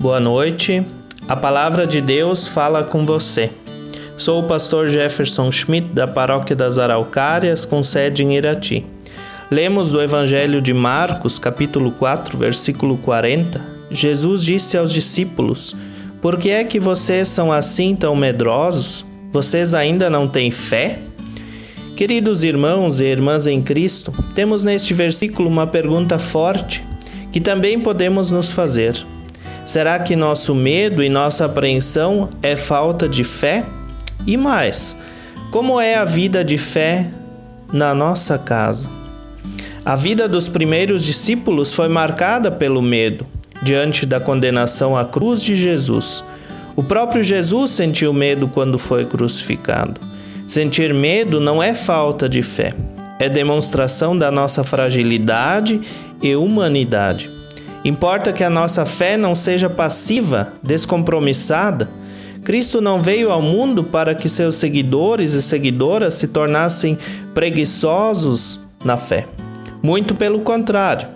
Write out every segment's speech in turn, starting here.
Boa noite. A palavra de Deus fala com você. Sou o pastor Jefferson Schmidt da Paróquia das Araucárias, com sede em Irati. Lemos do Evangelho de Marcos, capítulo 4, versículo 40. Jesus disse aos discípulos: Por que é que vocês são assim tão medrosos? Vocês ainda não têm fé? Queridos irmãos e irmãs em Cristo, temos neste versículo uma pergunta forte que também podemos nos fazer. Será que nosso medo e nossa apreensão é falta de fé? E mais, como é a vida de fé na nossa casa? A vida dos primeiros discípulos foi marcada pelo medo, diante da condenação à cruz de Jesus. O próprio Jesus sentiu medo quando foi crucificado. Sentir medo não é falta de fé, é demonstração da nossa fragilidade e humanidade. Importa que a nossa fé não seja passiva, descompromissada. Cristo não veio ao mundo para que seus seguidores e seguidoras se tornassem preguiçosos na fé. Muito pelo contrário.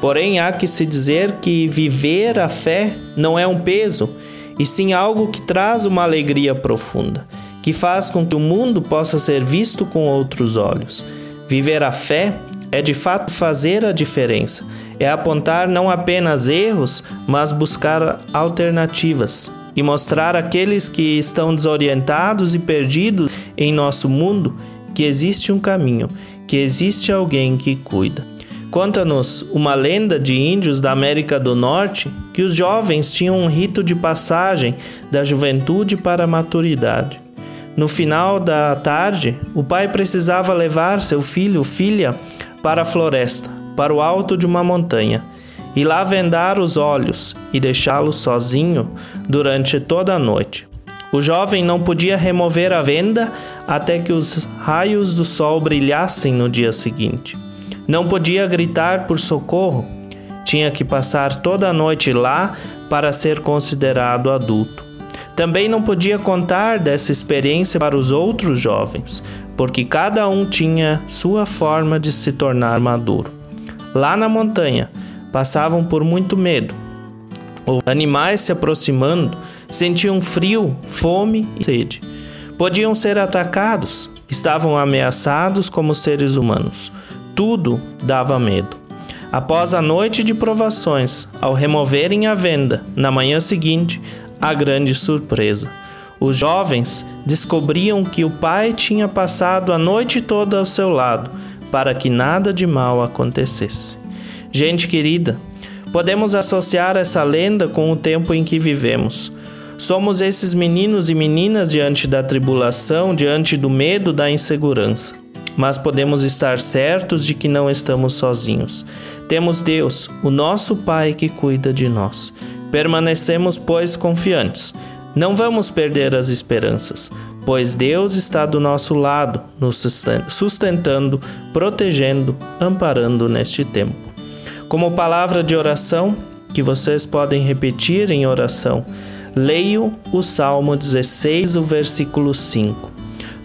Porém, há que se dizer que viver a fé não é um peso, e sim algo que traz uma alegria profunda, que faz com que o mundo possa ser visto com outros olhos. Viver a fé é de fato fazer a diferença, é apontar não apenas erros, mas buscar alternativas e mostrar àqueles que estão desorientados e perdidos em nosso mundo que existe um caminho, que existe alguém que cuida. Conta-nos uma lenda de índios da América do Norte que os jovens tinham um rito de passagem da juventude para a maturidade. No final da tarde, o pai precisava levar seu filho ou filha para a floresta, para o alto de uma montanha, e lá vendar os olhos e deixá-lo sozinho durante toda a noite. O jovem não podia remover a venda até que os raios do sol brilhassem no dia seguinte. Não podia gritar por socorro. Tinha que passar toda a noite lá para ser considerado adulto. Também não podia contar dessa experiência para os outros jovens, porque cada um tinha sua forma de se tornar maduro. Lá na montanha, passavam por muito medo. Os animais se aproximando sentiam frio, fome e sede. Podiam ser atacados, estavam ameaçados como seres humanos. Tudo dava medo. Após a noite de provações, ao removerem a venda, na manhã seguinte, a grande surpresa. Os jovens descobriam que o pai tinha passado a noite toda ao seu lado para que nada de mal acontecesse. Gente querida, podemos associar essa lenda com o tempo em que vivemos. Somos esses meninos e meninas diante da tribulação, diante do medo, da insegurança. Mas podemos estar certos de que não estamos sozinhos. Temos Deus, o nosso Pai que cuida de nós. Permanecemos, pois, confiantes. Não vamos perder as esperanças, pois Deus está do nosso lado, nos sustentando, protegendo, amparando neste tempo. Como palavra de oração, que vocês podem repetir em oração, leio o Salmo 16, o versículo 5.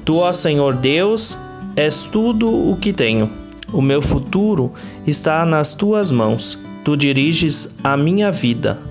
Tu, ó Senhor Deus, és tudo o que tenho. O meu futuro está nas tuas mãos. Tu diriges a minha vida.